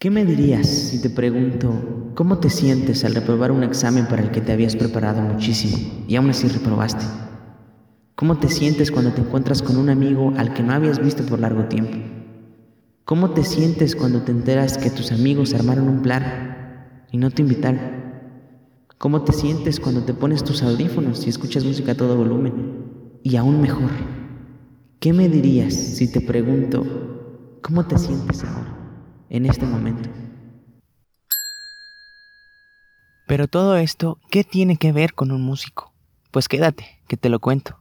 ¿Qué me dirías si te pregunto cómo te sientes al reprobar un examen para el que te habías preparado muchísimo y aún así reprobaste? ¿Cómo te sientes cuando te encuentras con un amigo al que no habías visto por largo tiempo? ¿Cómo te sientes cuando te enteras que tus amigos armaron un plan y no te invitaron? ¿Cómo te sientes cuando te pones tus audífonos y escuchas música a todo volumen? Y aún mejor, ¿qué me dirías si te pregunto cómo te sientes ahora? En este momento. Pero todo esto, ¿qué tiene que ver con un músico? Pues quédate, que te lo cuento.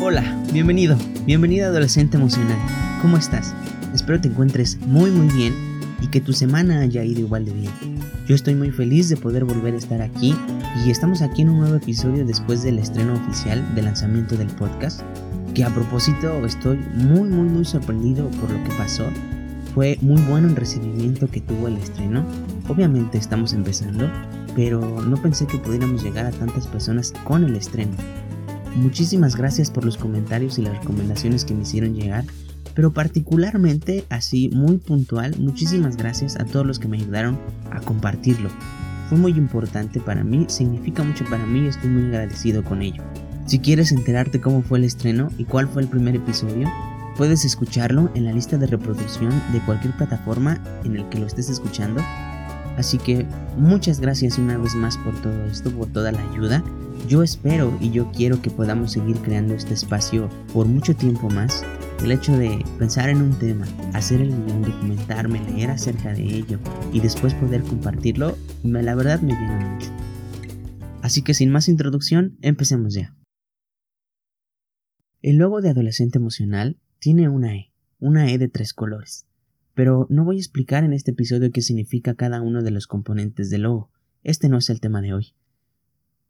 Hola, bienvenido, bienvenida adolescente emocional. ¿Cómo estás? Espero te encuentres muy muy bien y que tu semana haya ido igual de bien. Yo estoy muy feliz de poder volver a estar aquí y estamos aquí en un nuevo episodio después del estreno oficial del lanzamiento del podcast, que a propósito estoy muy muy muy sorprendido por lo que pasó. Fue muy bueno el recibimiento que tuvo el estreno. Obviamente estamos empezando, pero no pensé que pudiéramos llegar a tantas personas con el estreno. Muchísimas gracias por los comentarios y las recomendaciones que me hicieron llegar pero particularmente así muy puntual, muchísimas gracias a todos los que me ayudaron a compartirlo. Fue muy importante para mí, significa mucho para mí y estoy muy agradecido con ello. Si quieres enterarte cómo fue el estreno y cuál fue el primer episodio, puedes escucharlo en la lista de reproducción de cualquier plataforma en el que lo estés escuchando. Así que muchas gracias una vez más por todo esto, por toda la ayuda. Yo espero y yo quiero que podamos seguir creando este espacio por mucho tiempo más el hecho de pensar en un tema, hacer el guion, documentarme, leer acerca de ello y después poder compartirlo, me, la verdad me llena mucho. Así que sin más introducción, empecemos ya. El logo de adolescente emocional tiene una E, una E de tres colores. Pero no voy a explicar en este episodio qué significa cada uno de los componentes del logo. Este no es el tema de hoy.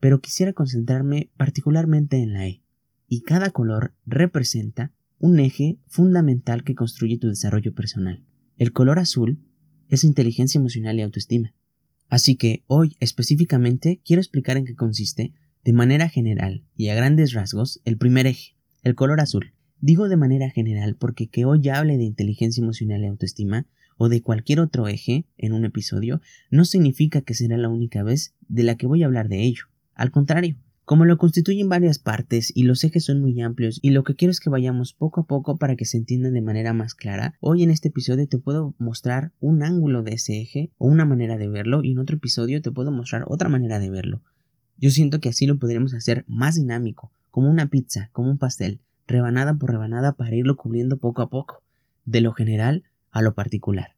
Pero quisiera concentrarme particularmente en la E. Y cada color representa un eje fundamental que construye tu desarrollo personal. El color azul es inteligencia emocional y autoestima. Así que hoy específicamente quiero explicar en qué consiste, de manera general y a grandes rasgos, el primer eje, el color azul. Digo de manera general porque que hoy hable de inteligencia emocional y autoestima o de cualquier otro eje en un episodio no significa que será la única vez de la que voy a hablar de ello. Al contrario, como lo constituyen varias partes y los ejes son muy amplios y lo que quiero es que vayamos poco a poco para que se entiendan de manera más clara, hoy en este episodio te puedo mostrar un ángulo de ese eje o una manera de verlo y en otro episodio te puedo mostrar otra manera de verlo. Yo siento que así lo podríamos hacer más dinámico, como una pizza, como un pastel, rebanada por rebanada para irlo cubriendo poco a poco, de lo general a lo particular.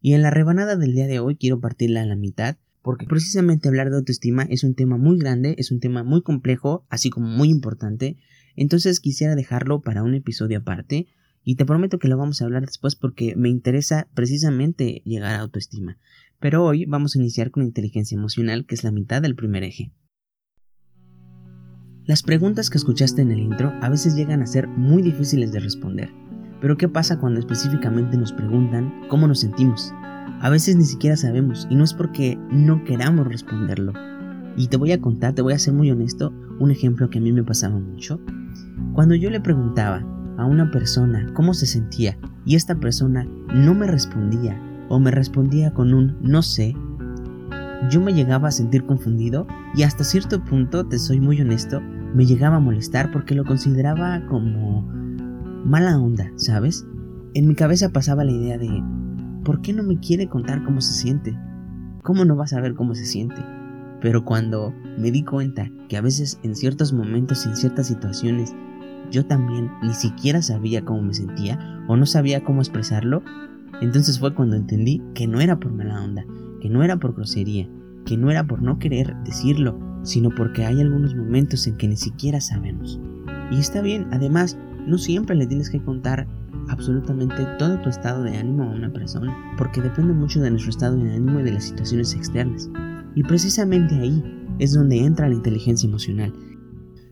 Y en la rebanada del día de hoy quiero partirla a la mitad porque precisamente hablar de autoestima es un tema muy grande, es un tema muy complejo, así como muy importante, entonces quisiera dejarlo para un episodio aparte y te prometo que lo vamos a hablar después porque me interesa precisamente llegar a autoestima. Pero hoy vamos a iniciar con inteligencia emocional, que es la mitad del primer eje. Las preguntas que escuchaste en el intro a veces llegan a ser muy difíciles de responder. Pero ¿qué pasa cuando específicamente nos preguntan cómo nos sentimos? A veces ni siquiera sabemos y no es porque no queramos responderlo. Y te voy a contar, te voy a ser muy honesto, un ejemplo que a mí me pasaba mucho. Cuando yo le preguntaba a una persona cómo se sentía y esta persona no me respondía o me respondía con un no sé, yo me llegaba a sentir confundido y hasta cierto punto, te soy muy honesto, me llegaba a molestar porque lo consideraba como mala onda, ¿sabes? En mi cabeza pasaba la idea de ¿por qué no me quiere contar cómo se siente? ¿Cómo no va a saber cómo se siente? Pero cuando me di cuenta que a veces en ciertos momentos, en ciertas situaciones, yo también ni siquiera sabía cómo me sentía o no sabía cómo expresarlo, entonces fue cuando entendí que no era por mala onda, que no era por grosería, que no era por no querer decirlo, sino porque hay algunos momentos en que ni siquiera sabemos. Y está bien, además, no siempre le tienes que contar absolutamente todo tu estado de ánimo a una persona, porque depende mucho de nuestro estado de ánimo y de las situaciones externas. Y precisamente ahí es donde entra la inteligencia emocional.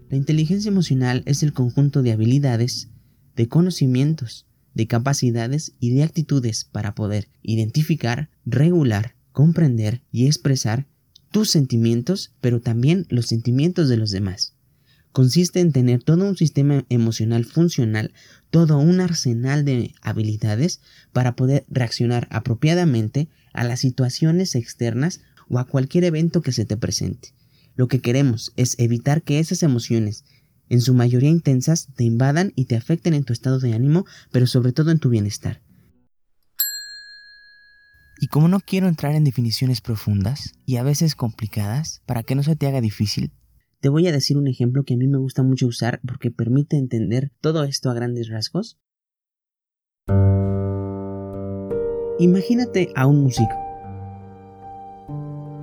La inteligencia emocional es el conjunto de habilidades, de conocimientos, de capacidades y de actitudes para poder identificar, regular, comprender y expresar tus sentimientos, pero también los sentimientos de los demás. Consiste en tener todo un sistema emocional funcional, todo un arsenal de habilidades para poder reaccionar apropiadamente a las situaciones externas o a cualquier evento que se te presente. Lo que queremos es evitar que esas emociones, en su mayoría intensas, te invadan y te afecten en tu estado de ánimo, pero sobre todo en tu bienestar. Y como no quiero entrar en definiciones profundas y a veces complicadas, para que no se te haga difícil, te voy a decir un ejemplo que a mí me gusta mucho usar porque permite entender todo esto a grandes rasgos. Imagínate a un músico.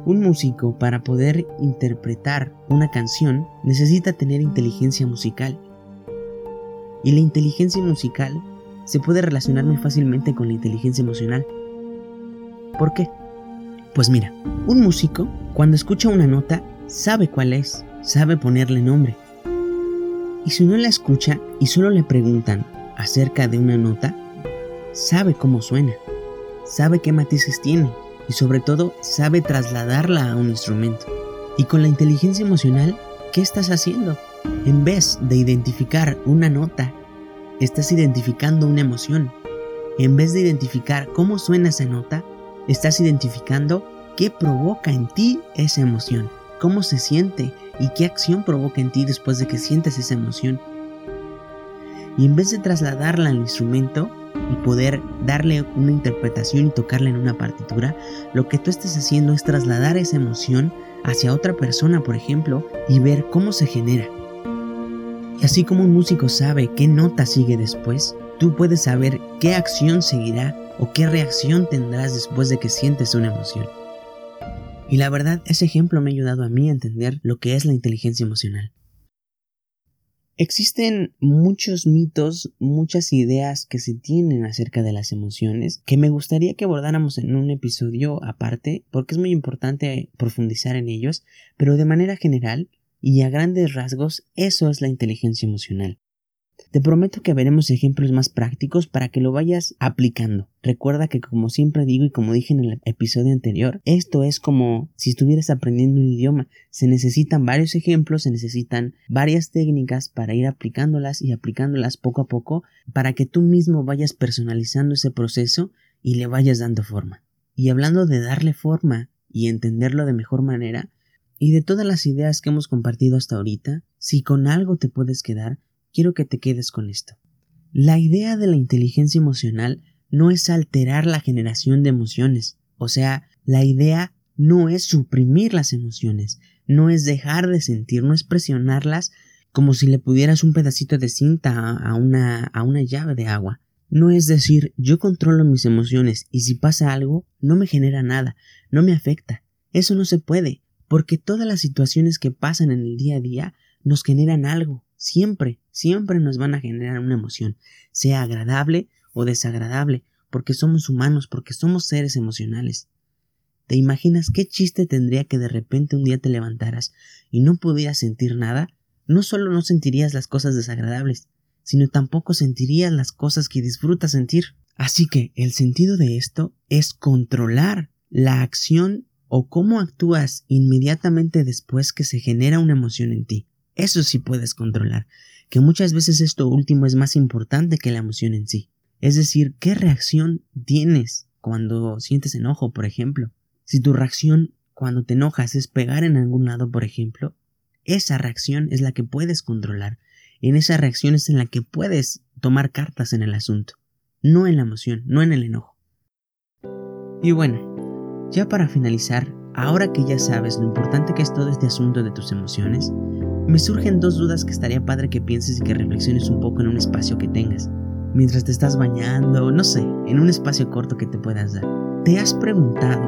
Un músico para poder interpretar una canción necesita tener inteligencia musical. Y la inteligencia musical se puede relacionar muy fácilmente con la inteligencia emocional. ¿Por qué? Pues mira, un músico cuando escucha una nota sabe cuál es, sabe ponerle nombre. Y si no la escucha y solo le preguntan acerca de una nota, sabe cómo suena, sabe qué matices tiene y sobre todo sabe trasladarla a un instrumento. Y con la inteligencia emocional, ¿qué estás haciendo? En vez de identificar una nota, estás identificando una emoción. En vez de identificar cómo suena esa nota, Estás identificando qué provoca en ti esa emoción, cómo se siente y qué acción provoca en ti después de que sientes esa emoción. Y en vez de trasladarla al instrumento y poder darle una interpretación y tocarla en una partitura, lo que tú estás haciendo es trasladar esa emoción hacia otra persona, por ejemplo, y ver cómo se genera. Y así como un músico sabe qué nota sigue después, tú puedes saber qué acción seguirá o qué reacción tendrás después de que sientes una emoción. Y la verdad, ese ejemplo me ha ayudado a mí a entender lo que es la inteligencia emocional. Existen muchos mitos, muchas ideas que se tienen acerca de las emociones que me gustaría que abordáramos en un episodio aparte porque es muy importante profundizar en ellos, pero de manera general y a grandes rasgos eso es la inteligencia emocional. Te prometo que veremos ejemplos más prácticos para que lo vayas aplicando. Recuerda que como siempre digo y como dije en el episodio anterior, esto es como si estuvieras aprendiendo un idioma. Se necesitan varios ejemplos, se necesitan varias técnicas para ir aplicándolas y aplicándolas poco a poco para que tú mismo vayas personalizando ese proceso y le vayas dando forma. Y hablando de darle forma y entenderlo de mejor manera, y de todas las ideas que hemos compartido hasta ahorita, si con algo te puedes quedar, quiero que te quedes con esto. La idea de la inteligencia emocional no es alterar la generación de emociones, o sea, la idea no es suprimir las emociones, no es dejar de sentir, no es presionarlas como si le pudieras un pedacito de cinta a una, a una llave de agua. No es decir, yo controlo mis emociones y si pasa algo, no me genera nada, no me afecta. Eso no se puede, porque todas las situaciones que pasan en el día a día nos generan algo, siempre, siempre nos van a generar una emoción, sea agradable o desagradable, porque somos humanos, porque somos seres emocionales. ¿Te imaginas qué chiste tendría que de repente un día te levantaras y no pudieras sentir nada? No solo no sentirías las cosas desagradables, sino tampoco sentirías las cosas que disfrutas sentir. Así que el sentido de esto es controlar la acción o cómo actúas inmediatamente después que se genera una emoción en ti. Eso sí puedes controlar, que muchas veces esto último es más importante que la emoción en sí. Es decir, ¿qué reacción tienes cuando sientes enojo, por ejemplo? Si tu reacción cuando te enojas es pegar en algún lado, por ejemplo, esa reacción es la que puedes controlar. En esa reacción es en la que puedes tomar cartas en el asunto, no en la emoción, no en el enojo. Y bueno, ya para finalizar, ahora que ya sabes lo importante que es todo este asunto de tus emociones, me surgen dos dudas que estaría padre que pienses y que reflexiones un poco en un espacio que tengas. Mientras te estás bañando, no sé, en un espacio corto que te puedas dar. ¿Te has preguntado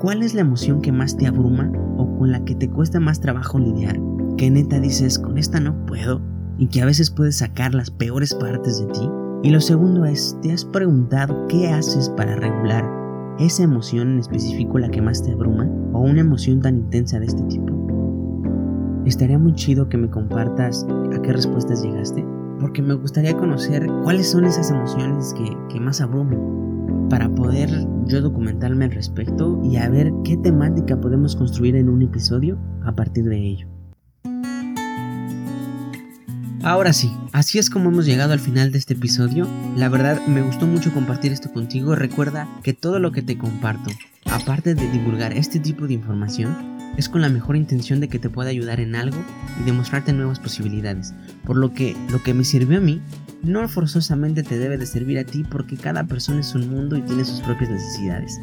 cuál es la emoción que más te abruma o con la que te cuesta más trabajo lidiar? Que neta dices, con esta no puedo y que a veces puedes sacar las peores partes de ti. Y lo segundo es, ¿te has preguntado qué haces para regular esa emoción en específico la que más te abruma o una emoción tan intensa de este tipo? Estaría muy chido que me compartas a qué respuestas llegaste, porque me gustaría conocer cuáles son esas emociones que, más abruman. para poder yo documentarme al respecto y a ver qué temática podemos construir en un episodio a partir de ello. Ahora sí, así es como hemos llegado al final de este episodio. La verdad me gustó mucho compartir esto contigo. Recuerda que todo lo que te comparto, aparte de divulgar este tipo de información, es con la mejor intención de que te pueda ayudar en algo y demostrarte nuevas posibilidades. Por lo que lo que me sirvió a mí no forzosamente te debe de servir a ti porque cada persona es un mundo y tiene sus propias necesidades.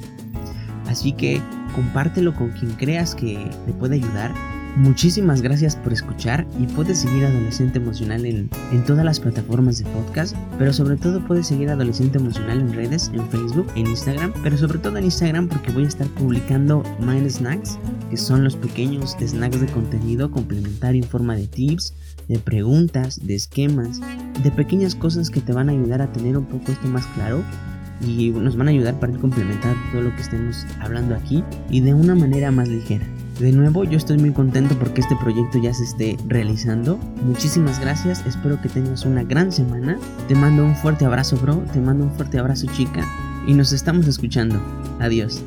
Así que compártelo con quien creas que te puede ayudar Muchísimas gracias por escuchar y puedes seguir Adolescente Emocional en, todas las plataformas de podcast, pero sobre todo puedes seguir Adolescente Emocional en redes, en Facebook, en Instagram, pero sobre todo en Instagram porque voy a estar publicando Mind Snacks, que son los pequeños snacks de contenido complementario en forma de tips, de preguntas, de esquemas, de pequeñas cosas que te van a ayudar a tener un poco esto más claro y nos van a ayudar para complementar todo lo que estemos hablando aquí y de una manera más ligera. De nuevo, yo estoy muy contento porque este proyecto ya se esté realizando. Muchísimas gracias, espero que tengas una gran semana. Te mando un fuerte abrazo, bro, te mando un fuerte abrazo, chica, y nos estamos escuchando. Adiós.